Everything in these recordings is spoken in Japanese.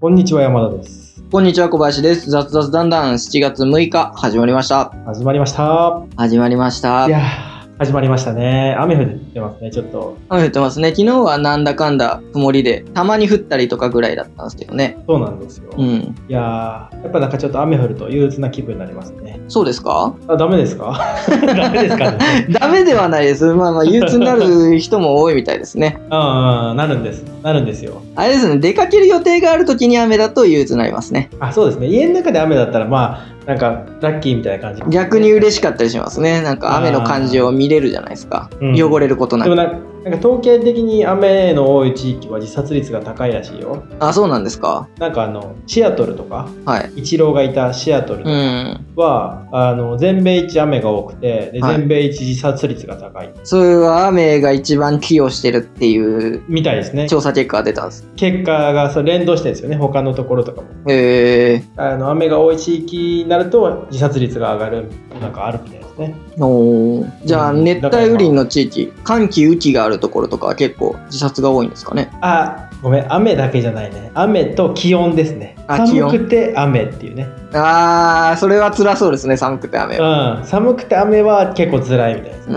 こんにちは、山田です。こんにちは、小林です。雑雑だんだん7月6日始まりました。始まりました。始まりましたい。やー、始まりましたね。雨降ってますね、ちょっと。雨降ってますね。昨日はなんだかんだ曇りで、たまに降ったりとかぐらいだったんですけどね。そうなんですよ。いうん。やー、やっぱなんかちょっと雨降ると憂鬱な気分になりますね。そうですか？あ、ダメですか？ダメですかね。ダメではないです。まあまあ、憂鬱になる人も多いみたいですね。うんうん、なるんです。なるんですよ。あれですね、出かける予定がある時に雨だと憂鬱になりますね。あ、そうですね。家の中で雨だったら、まあ、なんか、ラッキーみたいな感じ。逆に嬉しかったりしますね。なんか雨の感じを見れるじゃないですか。うん汚れることなく。でもななんか統計的に雨の多い地域は自殺率が高いらしいよ。あ、そうなんですか。なんかあの、シアトルとか、はい。イチローがいたシアトルとうかん。は、あの全米一雨が多くてで、はい全米一自殺率が高いそれは雨が一番寄与してるっていうみたいですね調査結果が出たんです。結果がそう連動してるんですよね他のところとかもへえ。あの雨が多い地域になると自殺率が上がるなんかあるみたいですね。おー。じゃあ、うん。熱帯雨林の地域、寒気、雨季があるところとかは結構自殺が多いんですかね？あごめん。雨だけじゃないね。雨と気温ですね。寒くて雨っていうね。あー、それは辛そうですね、寒くて雨は。うん。寒くて雨は結構辛いみたいですね。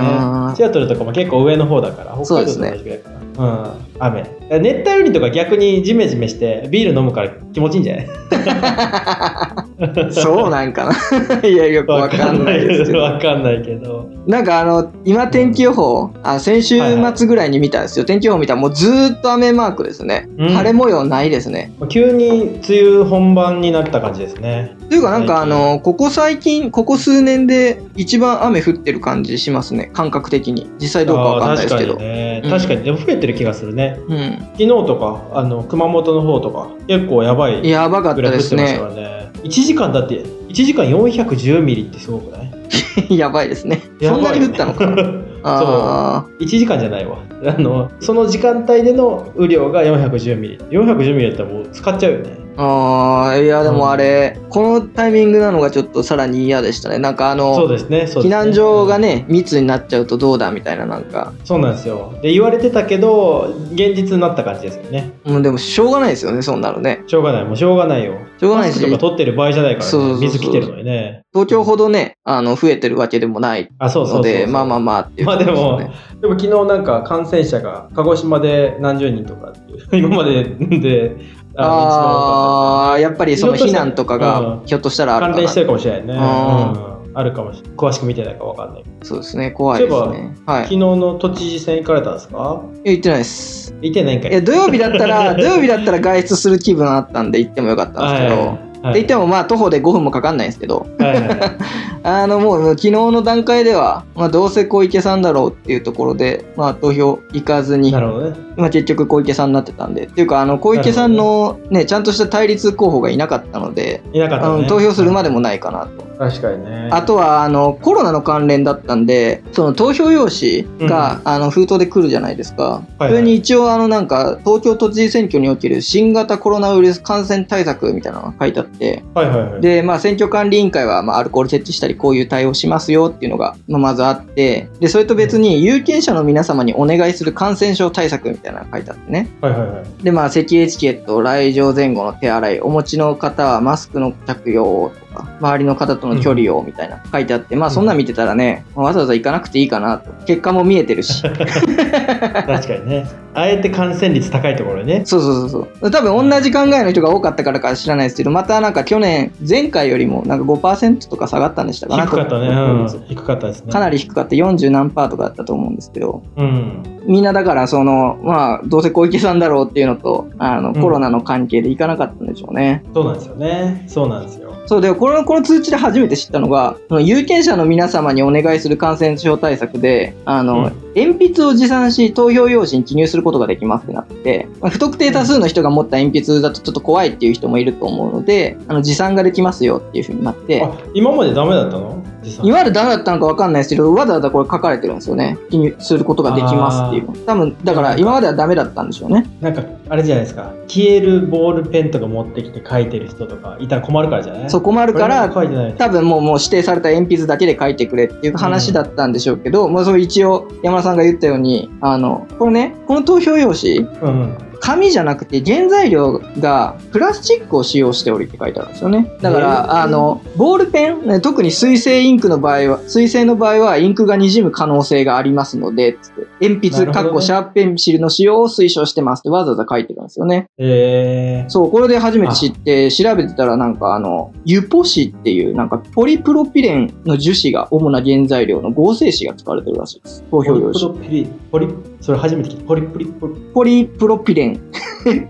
シアトルとかも結構上の方だから北海道と同じぐらいかなうん雨熱帯雨林とか逆にジメジメしてビール飲むから気持ちいいんじゃない？そうなんかな。いや、よくわかんないですけど。わかんないけど。なんかあの、今天気予報、あ先週末ぐらいに見たんですよ。天気予報見たらもうずーっと雨マークですね。うん晴れ模様ないですね。急に梅雨本番になった感じですね。というかなんかあの、ここ最近、ここ数年で一番雨降ってる感じしますね。感覚的に。実際どうかわかんないですけど確。かにね。うん確かに。でも増えてる気がするね。うん。昨日とか、あの、熊本の方とか、結構やばいやばかったぐらい降ですねってましたか。らね。1時間だって、1時間410ミリってすごくない？やばいですね。そんなに降ったのかな そう。あ1時間じゃないわ。あの、その時間帯での雨量が410ミリ。410ミリだったらもう使っちゃうよね。ーあー、いやでもあれ、このタイミングなのがちょっとさらに嫌でしたね。なんかあの、そうですね。ね避難所がね、密になっちゃうとどうだみたいななんか、そうなんですよ。で、言われてたけど、現実になった感じですよね。もうでもしょうがないですよね、そんなのね。しょうがない。もうしょうがないよ。しょうがないしとか取ってる場合じゃないからね。そう水来てるのにね。東京ほどね、あの、増えてるわけでもないあ、そうそうそうそうので、まあまあまあっていうまあでもでも昨日なんか感染者が鹿児島で何十人とかっていう、今までで、ああ、やっぱりその避難とかがひょっとしたらあるかな関連してるかもしれないね。あうんあるかもしれない。詳しく見てないかわかんない。そうですね、怖いですね。はい。昨日の都知事選行かれたんですか？いや言ってないです。行ってないんかいいや、土曜日だったら、土曜日だったら外出する気分あったんで行ってもよかったんですけど、はい言ってもまあ徒歩で5分もかかんないんですけど、はいはいはい あのもう昨日の段階では、まあどうせ小池さんだろうっていうところで、まあ投票行かずにな、るほどね。まあ結局小池さんになってたんで、っていうかあの小池さんのね、ちゃんとした対立候補がいなかったので、いなかったね。投票するまでもないかなと。確かにね。あとはあのコロナの関連だったんで、その投票用紙が、あの封筒で来るじゃないですか。はいそれに一応あのなんか東京都知事選挙における新型コロナウイルス感染対策みたいなのが書いてあって、はいはいはい。で、まあ選挙管理委員会はまあアルコール設置したりこういう対応しますよっていうのがまあまずあって、で、それと別に有権者の皆様にお願いする感染症対策みたいなのが書いてあってね。はいはいはい。で、まあ、咳エチケット、来場前後の手洗い、お持ちの方はマスクの着用をとか、周りの方との距離をみたいな書いてあって、まあ、そんなん見てたらね、わざわざ行かなくていいかなと。結果も見えてるし。確かにね。あえて感染率高いところにね。そうそうそうそう。多分同じ考えの人が多かったからか知らないですけど、またなんか去年、前回よりもなんか5%とか下がったんでしたか？な。低かったね。うん。低かったですね。かなり低かった。40何パーとかだったと思うんですけど、うん。みんなだからその、まあ、どうせ小池さんだろうっていうのと、あの、うんコロナの関係で行かなかったんでしょうね。そうなんですよね。そうなんですよ。そうで、この、この通知で初めて知ったのが、その有権者の皆様にお願いする感染症対策で、あの、うん。鉛筆を持参し、投票用紙に記入することができますってなって、まあ不特定多数の人が持った鉛筆だとちょっと怖いっていう人もいると思うので、あの、持参ができますよっていう風になって、あ、今までダメだったの？実際今までダメだったのかわかんないですけど、わざわざこれ書かれてるんですよね。記入することができますっていうの。多分、だから今まではダメだったんでしょうね。なんか、あれじゃないですか。消えるボールペンとか持ってきて書いてる人とかいたら困るからじゃない？そこもあるから。多分もうもう指定された鉛筆だけで書いてくれっていう話だったんでしょうけど、もうそれ一応山田さんが言ったようにあのこれねこの投票用紙うんうん。紙じゃなくて原材料がプラスチックを使用しておりって書いてあるんですよね。だから、あの、ボールペン、ね特に水性インクの場合は、水性の場合はインクが滲む可能性がありますので、つって鉛筆、なるほどねかっこシャープペンシルの使用を推奨してますってわざわざ書いてるんですよね。えー、そう、これで初めて知って、調べてたらなんかあの、ユポ紙っていうなんかポリプロピレンの樹脂が主な原材料の合成紙が使われてるらしいです。投票用ポ紙。リプロピリ、ポリ、それ初めて聞いた。ポリプリ、ポリ、ポリプロピレン。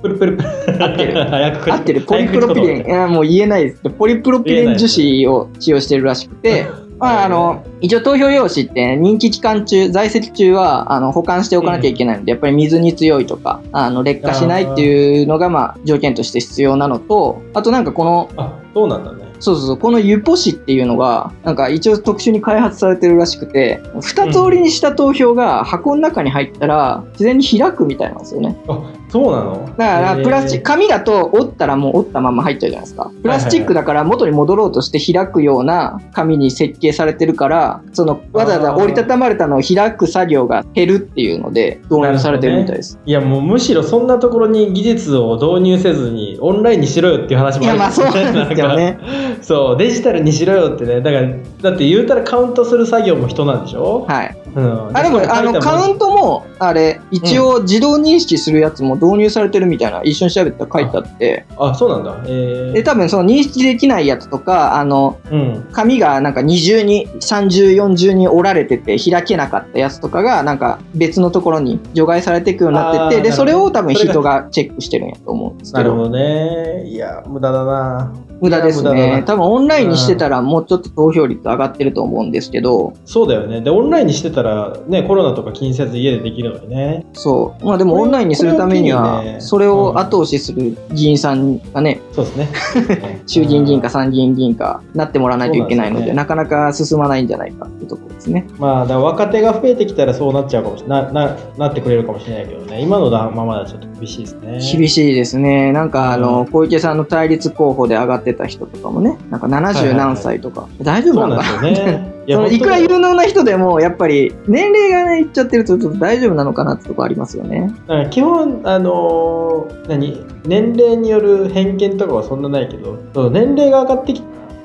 プリプリ、合ってるる合ってる。ポリプロピレン。いや、もう言えないです。ポリプロピレン樹脂を使用してるらしくて、まあ、あの、一応投票用紙って任期期間中、在籍中は、あの、保管しておかなきゃいけないので、やっぱり水に強いとか、あの、劣化しないっていうのが、まあ、条件として必要なのと、あとなんかこの、あ、そうなんだね。そうそうそう、このユポ紙っていうのが、なんか一応特殊に開発されてるらしくて、二つ折りにした投票が箱の中に入ったら、自然に開くみたいなんですよね。あ、そうなの？だから、プラスチック、紙だと折ったらもう折ったまま入っちゃうじゃないですか。プラスチックだから元に戻ろうとして開くような紙に設計されてるから、その、わざわざ折りたたまれたのを開く作業が減るっていうので導入されてるみたいです。いやもうむしろそんなところに技術を導入せずにオンラインにしろよっていう話もあるいや、まあそうなんですよね。そうデジタルにしろよってねだからだって言うたらカウントする作業も人なんでしょ、はい。うん、あ、でも、あの、カウントも、あれ、一応自動認識するやつも導入されてるみたいな、一緒に調べたら書いてあって、あそうなんだ。えで、ー、多分その認識できないやつとか、あの、うん。紙がなんか二重に、30、40に折られてて開けなかったやつとかが、なんか別のところに除外されていくようになってて、で、それを多分人がチェックしてるんやと思うんですけど、なるほどね。いや無駄だな。無駄です。ね。多分オンラインにしてたらもうちょっと投票率上がってると思うんですけど、そうだよね。でオンラインにしてたらねコロナとか気にせず家でできるのにね。そう。まあでもオンラインにするためにはそれを後押しする議員さんがね、そうですね。衆議院議員か参議院議員かなってもらわないといけないので、なかなか進まないんじゃないかっていうところですね。まあ、だ若手が増えてきたらそうなっちゃうかもしれないなってくれるかもしれないけどね。今のままだとちょっと厳しいですね。厳しいですね。なんかあの、うん。小池さんの対立候補で上がってた人とかもね、なんか70何歳とか、大丈夫なんですよねいそのいくら本有能な人でも、やっぱり年齢がね、いっちゃってるとちょっと大丈夫なのかなってとこありますよね。当だから基本あのー何年齢による偏見とかはそんなないけど年齢が上がってき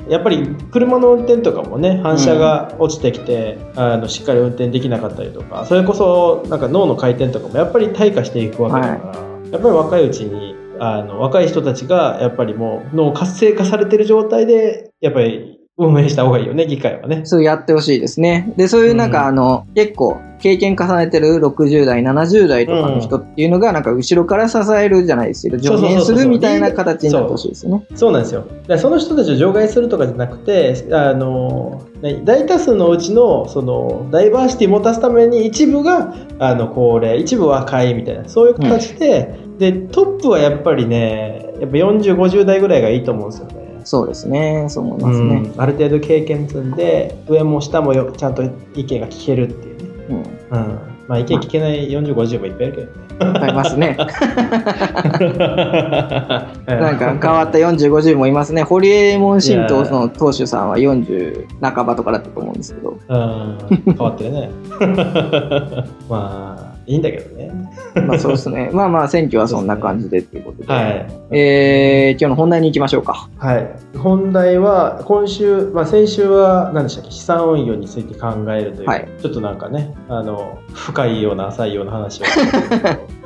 やっぱり車の運転とかもね反射が落ちてきて、あのしっかり運転できなかったりとかそれこそなんか脳の回転とかもやっぱり退化していくわけだから、やっぱり若いうちにあの若い人たちがやっぱりもう脳活性化されてる状態でやっぱり運営した方がいいよね議会はね。そうやってほしいですね。で、そういうなんか、うんあの、結構、経験重ねてる60代、70代とかの人っていうのが、なんか後ろから支えるじゃないですけど、助言するみたいな形になってほしいですね。そうなんですよ。その人たちを除外するとかじゃなくて、あのね大多数のうちのそのダイバーシティを持たすために一部があの高齢、一部若いみたいなそういう形で、でトップはやっぱりね、やっぱ40、50代ぐらいがいいと思うんですよね。そうですね。そう思いますね。うん、ある程度経験積んで上も下もよちゃんと意見が聞けるっていうね。うん。うん、まあ意見聞けない40、50もいっぱいいるけどね。ありますね。な なんか変わった40、50もいますね。ホリエモン新党の党首さんは40半ばとかだったと思うんですけど。うん、変わってるね。まあ、いいんだけどね。まあそうですね。まあまあ選挙はそんな感じでっていうことで。はい。えー、今日の本題に行きましょうか。はい。本題は、今週、まあ先週は何でしたっけ？資産運用について考えるという、はいちょっとなんかね、あの、深いような浅いような話を。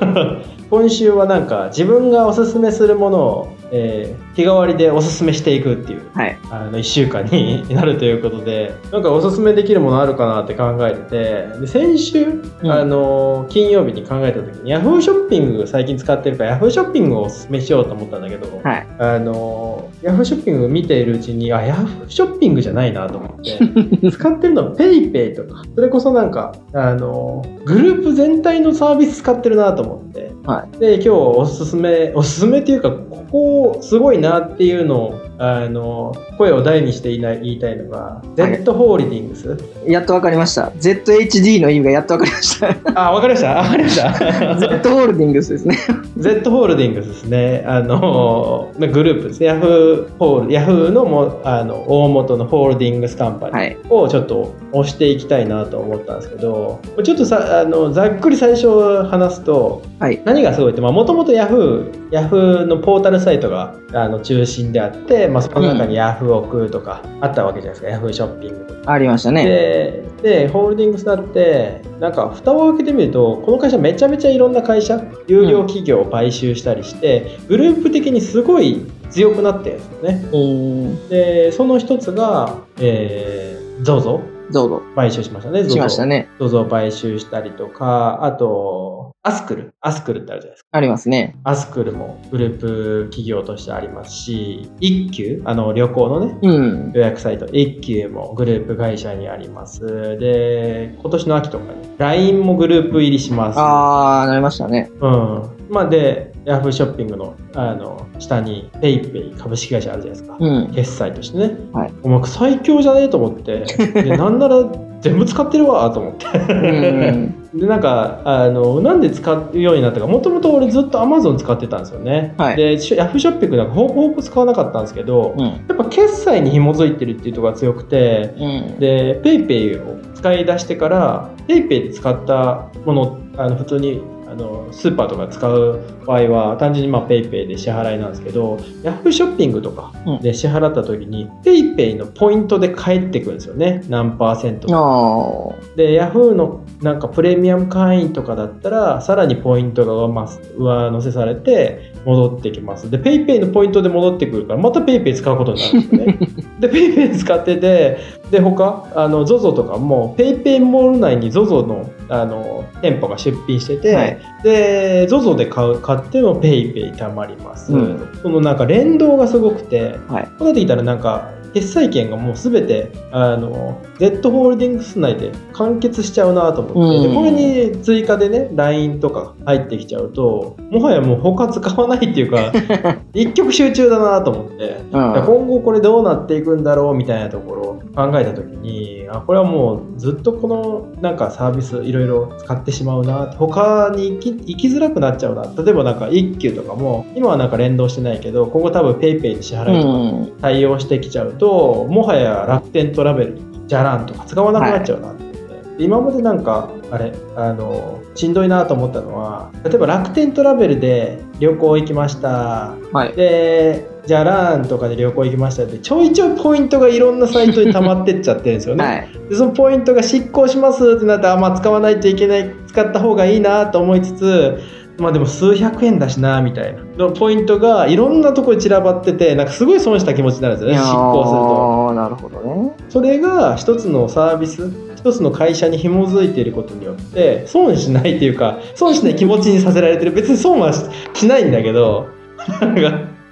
今週はなんか自分がおすすめするものを、えー日替わりでおすすめしていくっていうはい。あの1週間になるということで なんかおすすめできるものあるかなって考えててで先週、うんあの金曜日に考えた時に Yahoo ショッピング使ってるから Yahoo ショッピングをおすすめしようと思ったんだけど、はい。あの Yahoo ショッピングを見ているうちにあ Yahoo ショッピングじゃないなと思って 使ってるのは PayPay とかそれこそなんかあのグループ全体のサービス使ってるなと思ってはい。で今日おすすめおすすめっていうかここすごいなっていうのをあの声を大にして言いない言いたいのが、はい Z ホールディングス？やっとわかりました。ZHD の意味がやっとわかりました。あわかりました？あわかりました？Z ホールディングスですね。Z ホールディングスですねあのグループですねヤフーホールヤフーのもあの大元のホールディングスカンパニー、はい。をちょっと押していきたいなと思ったんですけどちょっとさあのざっくり最初話すとはい。何がすごいってもともと Yahoo, Yahoo のポータルサイトがあの中心であって、まあ、その中に Yahoo オクとかあったわけじゃないですか、Yahoo ショッピングとか。ありましたね。ででホールディングスだってなんか蓋を開けてみるとこの会社めちゃめちゃいろんな会社有料企業を買収したりして、グループ的にすごい強くなってるんですよね。うん。でその一つが、えー、ZOZO どうぞ。買収しましたね。しましたね。ZOZO を買収したりとか、あと、アスクル。アスクルってあるじゃないですか。ありますね。アスクルもグループ企業としてありますし、一休、あの旅行のね、うん。予約サイト、一休もグループ会社にあります。で、今年の秋とかに LINE もグループ入りします。あー、なりましたね。うん。まあで、ヤフーショッピングのあの下に PayPay 株式会社あるじゃないですか。うん。決済としてね、はいお前最強じゃねえと思って でなんなら全部使ってるわと思ってうん。でなんかあのなんで使うようになったかもともと俺ずっと Amazon 使ってたんですよね、はいでヤフーショッピングなんかほぼほぼ使わなかったんですけど、うん。やっぱ決済に紐づいてるっていうところが強くてうん。で PayPay を使い出してから PayPay で使ったものあの普通にあのスーパーとか使う場合は単純にまあ PayPay で支払いなんですけど Yahoo ショッピングとかうん。で支払った時に PayPay のポイントで返ってくるんですよね。何パーセント。で Yahoo のなんかプレミアム会員とかだったらさらにポイントが上乗せされて戻ってきます。で PayPay のポイントで戻ってくるからまた PayPay 使うことになるんですよね。で PayPay 使っててで他あの ZOZO とかも PayPay モール内に ZOZO のあの店舗が出品してて、はい。で ZOZO で買う買っても PayPay たまります、うん。そのなんか連動がすごくてはい。こうなってきたらなんか決済権がもうすべてあの Z ホールディングス内で完結しちゃうなと思って、うんでこれに追加でね LINE とか入ってきちゃうともはやもう他使わないっていうか 一極集中だなと思って。うん。今後これどうなっていくんだろうみたいなところを考えた時にあこれはもうずっとこのなんかサービスいろいろ使ってしまうな他に行き行きづらくなっちゃうな例えばなんか一休とかも今はなんか連動してないけど今後多分 PayPay で支払いとかうん。対応してきちゃうと、もはや楽天トラベルじゃらんとか使わなくなっちゃうなって、で今までなんかあれあのしんどいなと思ったのは例えば楽天トラベルで旅行行きましたはい。でじゃらんとかで旅行行きましたってちょいちょいポイントがいろんなサイトに溜まってっちゃってるんですよね、はい。でそのポイントが失効しますってなったらあ、まあ、使わないといけない使った方がいいなと思いつつまあでも数百円だしなみたいな。のポイントがいろんなところに散らばっててなんかすごい損した気持ちになるんですよねいやー失効すると。なるほどね。それが一つのサービス一つの会社に紐づいていることによって損しないっていうか損しない気持ちにさせられてる。別に損はししないんだけど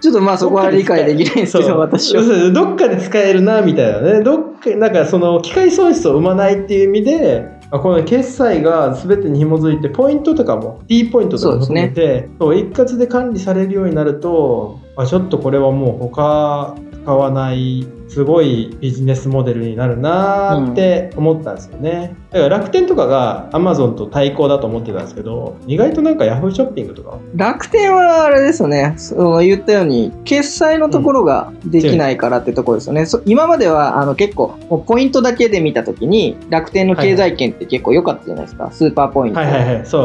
ちょっとまあそこは理解できないですけど、私は。どっかで使えるなみたいなね。どっかなんかその機械損失を生まないっていう意味であこの決済が全てに紐づいてポイントとかも D ポイントとかも含めてそう一括で管理されるようになるとあちょっとこれはもう他使わないすごいビジネスモデルになるなーって思ったんですよね、だから楽天とかが Amazon と対抗だと思ってたんですけど意外となんか Yahoo ショッピングとか。楽天はあれですよね、その言ったように、決済のところができないからってところですよね。そ今まではあの結構、ポイントだけで見たときに、楽天の経済圏って結構良かったじゃないですか、スーパーポイント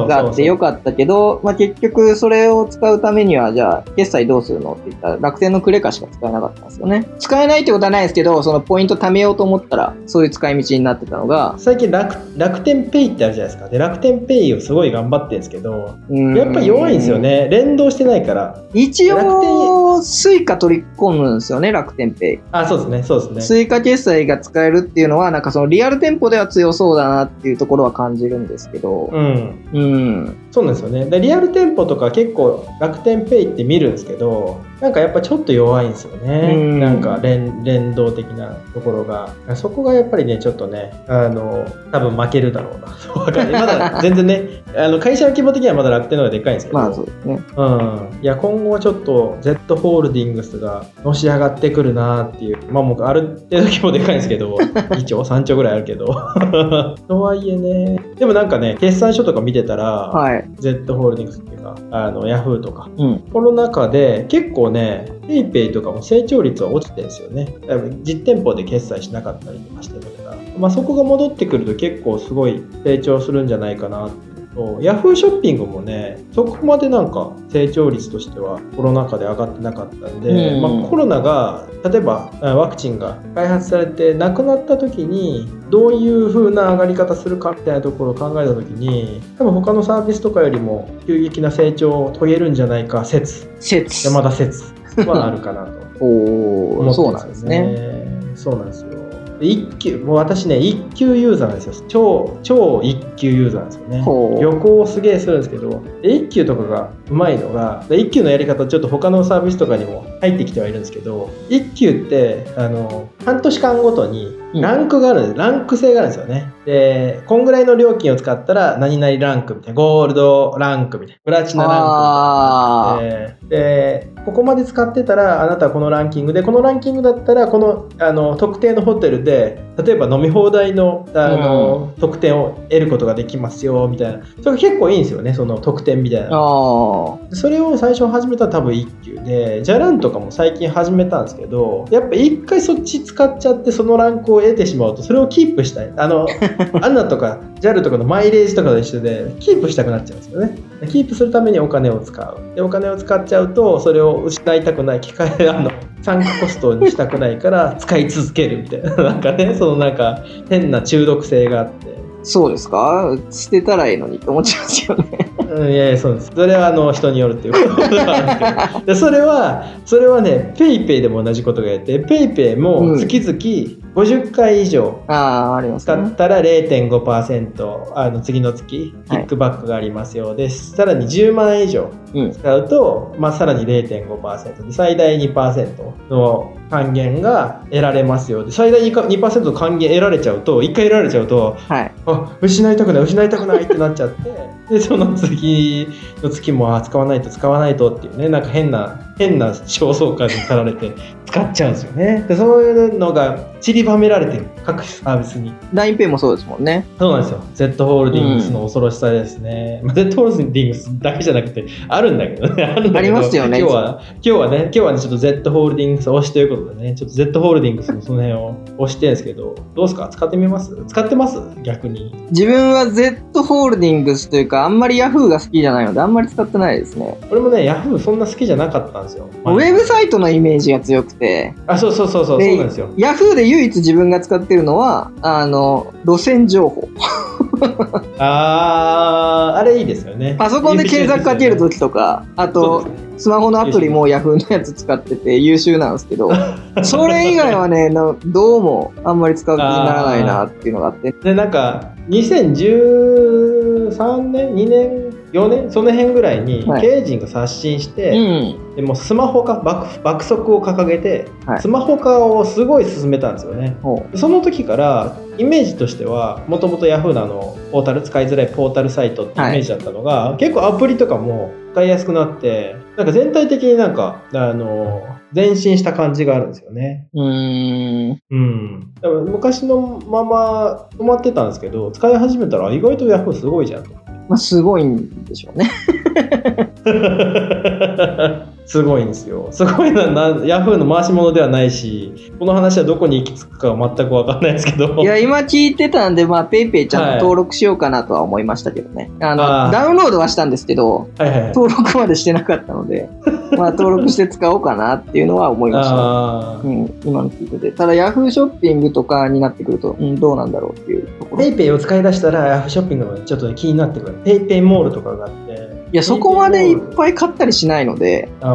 があって良かかったけど、まあ、結局それを使うためには、じゃあ、決済どうするのって言ったら、楽天のクレカしか使えなかったんですよね。使えないってことはないですけど、そのポイント貯めようと思ったら、そういう使い道になってたのが、最近楽楽天ペイってあるじゃないですか。で楽天ペイをすごい頑張ってるんですけどうん。やっぱ弱いんですよ。ね。連動してないから。一楽応、スイカ取り込むんですよね、楽天ペイ。あそうですね。そうですね。追加決済が使えるっていうのは、なんかそのリアル店舗では強そうだなっていうところは感じるんですけど、うん。うん。そうなんですよね。でリアル店舗とか結構楽天ペイって見るんですけどなんかやっぱちょっと弱いんですよね。うんなんか連連動的なところが。そこがやっぱりね、ちょっとね、あの、多分負けるだろうな。まだ全然ね、あの会社の規模的にはまだ楽天の方がでかいんですけど。まあそうですね。うん、いや今後はちょっと Z ホールディングスがのし上がってくるなっていう、まあもうある程度規模でかいんですけど、2兆、3兆ぐらいあるけど。とはいえね、でもなんかね、決算書とか見てたら、はい。Z ホールディングスっていうか、あの、ヤフーとか、うん。コロナ禍で結構ね、PayPay とかも成長率は落ちてるんですよね。実店舗で決済しなかったりとかしてたから、まあ、そこが戻ってくると結構すごい成長するんじゃないかなって、ヤフーショッピングもね、そこまでなんか成長率としてはコロナ禍で上がってなかったんで、うんまあ、コロナが、例えばあワクチンが開発されてなくなった時に、どういう風な上がり方するかみたいなところを考えた時に、多分他のサービスとかよりも急激な成長を遂げるんじゃないか説説。山田説はあるかなと 思ってるなんですね。そうなんですよ。で一級もう私ね一級ユーザーなんですよ。超超一級ユーザーなんですよね。旅行をすげえするんですけどで一級とかがうまいのがで一級のやり方ちょっと他のサービスとかにも入ってきてはいるんですけど一級ってあの半年間ごとにランクがあるんです、ランク制があるんですよね。でこんぐらいの料金を使ったら何々ランクみたいなゴールドランクみたいなプラチナランクみたいな。でここまで使ってたらあなたはこのランキングでこのランキングだったらこのあの特定のホテルで例えば飲み放題のあの、特典を得ることができますよみたいな。それが結構いいんですよねその特典みたいー。なそれを最初始めたら多分一級でじゃらんとかも最近始めたんですけどやっぱ一回そっち使っちゃってそのランクを得てしまうとそれをキープしたい。あの アンナとか JAL とかのマイレージとかと一緒でキープしたくなっちゃうんですよね。キープするためにお金を使う。でお金を使っちゃうとそれを失いたくない機械あの参加コストにしたくないから使い続けるみたいな。なんかねそのなんか変な中毒性があって。ー。そうですか？捨てたらいいのにって思っちゃうんですよね。うん、いやいやそうです。それはあの人によるっていう。こ とではあるんですけどでそれはそれはね PayPay でも同じことがやって PayPay も月々50回以上。使ったら0.5%あの次の月キはいックバックがありますよです、さらに10万円以上うん。使うと、まあ、さらに0.5%で最大2%の還元が得られますよで最大 2%, 2の還元得られちゃうと1回得られちゃうとはい。あ失いたくない失いたくないってなっちゃってでその次の月もあ使わないと使わないとっていうねなんか変な変な焦燥感に駆られて使っちゃうんですよね。でそういうのが散りばめられてる各サービスに。LINEPay もそうですもんね。そうなんですよ。Z ホールディングスの恐ろしさですね、まあ Z ホールディングスだけじゃなくてあるんだけどね。あるんだけど。ありますよね。今日は今日はね今日はねちょっと Z ホールディングス推しということでねちょっと Z ホールディングスのその辺を推してるんですけどどうですか？使ってみます？使ってます？逆に。自分は Z ホールディングスというか、あんまり Yahoo が好きじゃないので、あんまり使ってないですね。俺もね、ヤフーそんな好きじゃなかったんですよ。ウェブサイトのイメージが強くて、あ、そうそうそうそう、でそうなんですよ。Yahoo で唯一自分が使ってるのは、あの、路線情報。あー、あれいいですよね。パソコンで検索かけるときとか、あそうとスマホのアプリも Yahoo のやつ使ってて優秀なんですけど、それ以外はね、などうもあんまり使う気にならないなっていうのがあって。で、なんか、2013年、2年、4年、その辺ぐらいにはい経営陣が刷新しうて、ん。でもうスマホ化爆、爆速を掲げて、はいスマホ化をすごい進めたんですよね。ほその時からイメージとしてはもともと Yahoo のあのポータル使いづらいポータルサイトってイメージだったのが、結構アプリとかも使いやすくなってなんか全体的になんかあの前進した感じがあるんですよね。う。ん。うん、昔のまま止まってたんですけど使い始めたら意外と Yahoo すごいじゃんと。まあ、すごいんでしょうね。すごいんですよ。すごいのはな、ヤフーの回し物ではないし、この話はどこに行き着くかは全く分かんないですけど。いや、今聞いてたんで、まあ、ペイペイちゃんと登録しようかなとは思いましたけどね。あの、あーダウンロードはしたんですけど、はいはいはい。登録までしてなかったので、まあ、登録して使おうかなっていうのは思いました。うん、今の聞いてて。ただ、ヤフーショッピングとかになってくると、うん、どうなんだろうっていうところ。いペイペイを使い出したら、ヤフーショッピングもちょっと気になってくる。ペイペイモールとかがあって。や、そこまでいっぱい買ったりしないので、あ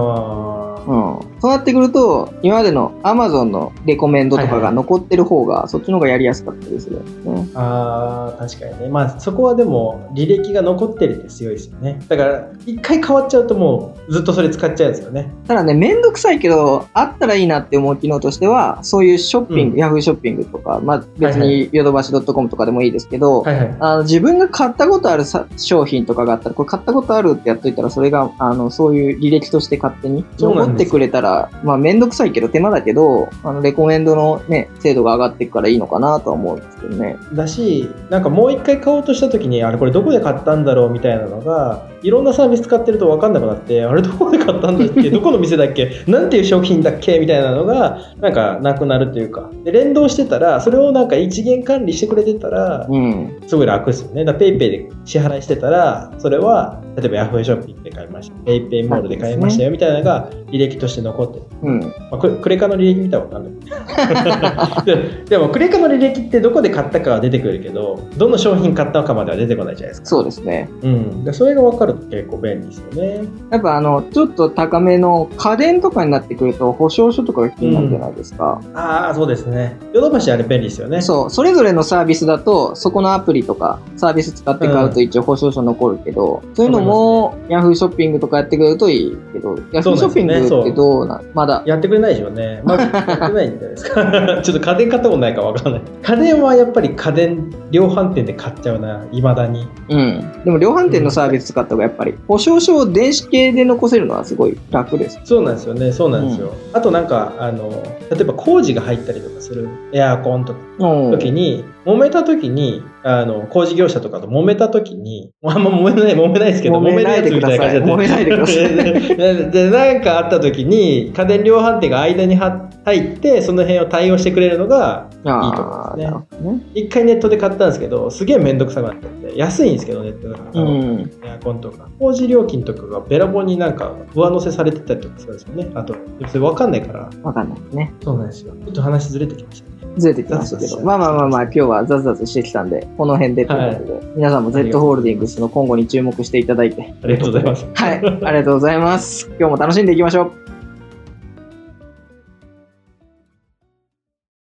ううん。そうなってくると、今までの Amazon のレコメンドとかが残ってる方が、そっちの方がやりやすかったりするんですね。ああ、確かにね。まあ、そこはでも、履歴が残ってるって強いですよね。だから、一回変わっちゃうともう、ずっとそれ使っちゃうんですよね。ただね、めんどくさいけど、あったらいいなって思う機能としては、そういうショッピング、うん Yahoo ショッピングとか、まあ別はいにヨドバシ .com とかでもいいですけど、はいはい。あの自分が買ったことあるさ商品とかがあったら、これ買ったことあるってやっといたら、それが、あの、そういう履歴として勝手にそうなんですよ残ってくれたら、まあめんどくさいけど手間だけど、あの、レコメンドのね、精度が上がっていくからいいのかなとは思うんですけどね。だし、なんかもう一回買おうとした時に、あれこれどこで買ったんだろうみたいなのが、いろんなサービス使ってると分かんなくなって、あれどこで買ったんだっけ どこの店だっけなんていう商品だっけみたいなのが、なんかなくなるというか、で連動してたら、それをなんか一元管理してくれてたら、うん。すごい楽ですよね。だペイペイで支払いしてたら、それは、例えばヤフーショッピングで買いました。ペイペイモールで買いましたよみたいなのが履歴として残ってる。うん。まあ、ククレカの履歴見たらわかんない。ででもクレカの履歴ってどこで買ったかは出てくるけどどの商品買ったかまでは出てこないじゃないですか。そうですね。うん、でそれが分かると結構便利ですよね。やっぱあの、ちょっと高めの家電とかになってくると、保証書とかが必要になるじゃないですか。ああそうですね。ヨドバシあれ便利ですよね。そう、それぞれのサービスだと、そこのアプリとかサービス使って買うと一応保証書残るけど、そういうのも Yahoo ショッピングとかやってくれるといいけど、Yahoo ショッピングってどうなんまだ。やってくれないでしょうね。まずやってないんじゃないですか。ちょっと家電買ったことないから分からない。家電はやっぱり家電量販店で買っちゃうな、いまだに。うん。でも量販店のサービス使った方がやっぱり、保証書を電子系で残せるのはすごい楽です。そうなんですよね、そうなんですよ。あとなんか、あの、例えば工事が入ったりとかするエアコンとかうん時に、揉めた時に、あの、工事業者とかと揉めた時に、あんま揉めない、揉めないですけど、揉めないでください揉めないでくださいでで、なんかあった時に、家電量販店が間には入って、その辺を対応してくれるのがいいと思いますねね。一回ネットで買ったんですけど、すげえめんどくさくなっちゃって、安いんですけど、ネットだから。うん。エアコンとか、工事料金とかがべらぼうになんか上乗せされてたりとかするんですよね。あと、それ分かんないから。わかんないですね。そうなんですよ。ちょっと話ずれてきましたね。ずれてきましたけど。まあまあまあまあ、今日はザズザズしてきたんで、この辺でということで、皆さんも Z ホールディングスの今後に注目していただいて。ありがとうございます。はい。ありがとうございます。今日も楽しんでいきましょう。